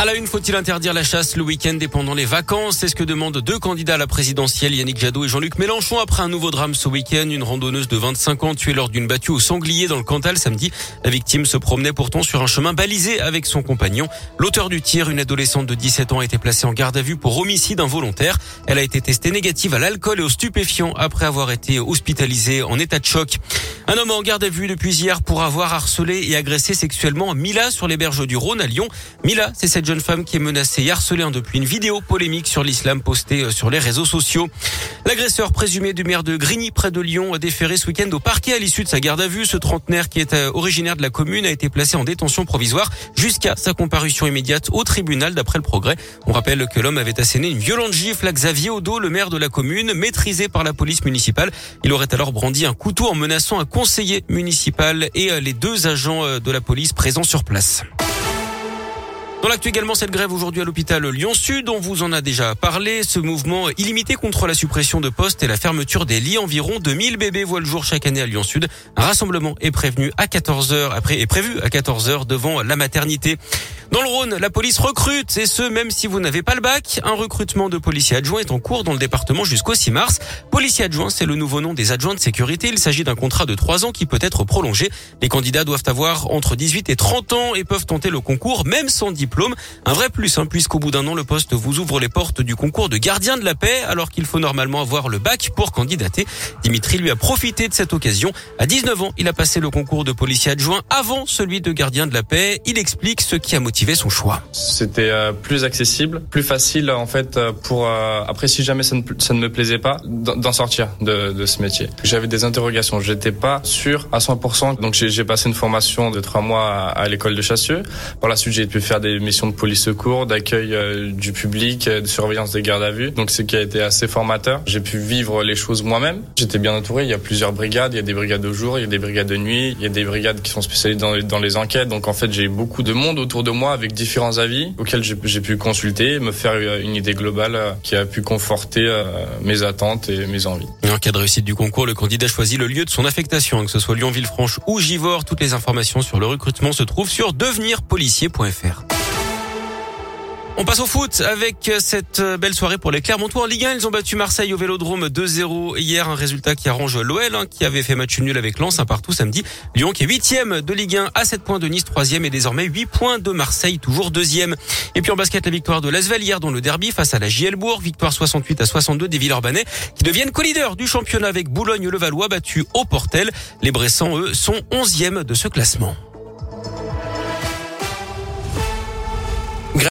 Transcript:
À la une, faut-il interdire la chasse le week-end et pendant les vacances? C'est ce que demandent deux candidats à la présidentielle, Yannick Jadot et Jean-Luc Mélenchon, après un nouveau drame ce week-end. Une randonneuse de 25 ans tuée lors d'une battue au sanglier dans le Cantal samedi. La victime se promenait pourtant sur un chemin balisé avec son compagnon. L'auteur du tir, une adolescente de 17 ans, a été placée en garde à vue pour homicide involontaire. Elle a été testée négative à l'alcool et aux stupéfiants après avoir été hospitalisée en état de choc. Un homme en garde à vue depuis hier pour avoir harcelé et agressé sexuellement Mila sur les berges du Rhône à Lyon. Mila, c'est cette jeune femme qui est menacée et harcelée hein, depuis une vidéo polémique sur l'islam postée euh, sur les réseaux sociaux. L'agresseur présumé du maire de Grigny près de Lyon a déféré ce week-end au parquet à l'issue de sa garde à vue. Ce trentenaire qui est euh, originaire de la commune a été placé en détention provisoire jusqu'à sa comparution immédiate au tribunal d'après le progrès. On rappelle que l'homme avait asséné une violente gifle à Xavier Odo, le maire de la commune, maîtrisé par la police municipale. Il aurait alors brandi un couteau en menaçant un conseiller municipal et euh, les deux agents de la police présents sur place. Dans l'actu également, cette grève aujourd'hui à l'hôpital Lyon-Sud, on vous en a déjà parlé. Ce mouvement illimité contre la suppression de postes et la fermeture des lits. Environ 2000 bébés voient le jour chaque année à Lyon-Sud. Un rassemblement est prévenu à 14 heures, après, est prévu à 14 heures devant la maternité. Dans le Rhône, la police recrute, et ce, même si vous n'avez pas le bac. Un recrutement de policiers adjoints est en cours dans le département jusqu'au 6 mars. Policiers adjoints, c'est le nouveau nom des adjoints de sécurité. Il s'agit d'un contrat de 3 ans qui peut être prolongé. Les candidats doivent avoir entre 18 et 30 ans et peuvent tenter le concours, même sans diplôme. Un vrai plus, hein, puisqu'au bout d'un an, le poste vous ouvre les portes du concours de gardien de la paix, alors qu'il faut normalement avoir le bac pour candidater. Dimitri lui a profité de cette occasion. À 19 ans, il a passé le concours de policier adjoint avant celui de gardien de la paix. Il explique ce qui a motivé son choix. C'était euh, plus accessible, plus facile en fait euh, pour euh, après si jamais ça ne, ça ne me plaisait pas d'en sortir de, de, ce métier. J'avais des interrogations, j'étais pas sûr à 100%. Donc j'ai passé une formation de trois mois à, à l'école de Chassieux. Par la suite j'ai pu faire des missions de police secours, d'accueil du public, de surveillance des gardes à vue. Donc c'est qui a été assez formateur. J'ai pu vivre les choses moi-même. J'étais bien entouré. Il y a plusieurs brigades. Il y a des brigades de jour, il y a des brigades de nuit, il y a des brigades qui sont spécialisées dans, dans les enquêtes. Donc en fait j'ai beaucoup de monde autour de moi avec différents avis auxquels j'ai pu consulter, me faire une idée globale euh, qui a pu conforter euh, mes attentes et mes envies. En cas de réussite du concours, le candidat choisit le lieu de son affectation, que ce soit Lyon-Villefranche ou Givors. Toutes les informations sur le recrutement se trouvent sur devenirpolicier.fr. On passe au foot avec cette belle soirée pour les Clermontois en Ligue 1. Ils ont battu Marseille au Vélodrome 2-0 hier, un résultat qui arrange l'OL hein, qui avait fait match nul avec Lens un partout samedi. Lyon qui est huitième de Ligue 1 à 7 points de Nice, troisième et désormais 8 points de Marseille, toujours deuxième. Et puis en basket, la victoire de Lasvel hier dans le derby face à la JL Bourg, victoire 68 à 62 des Villeurbanais qui deviennent co-leaders du championnat avec Boulogne-le-Valois battu au Portel. Les Bressans, eux, sont onzièmes de ce classement.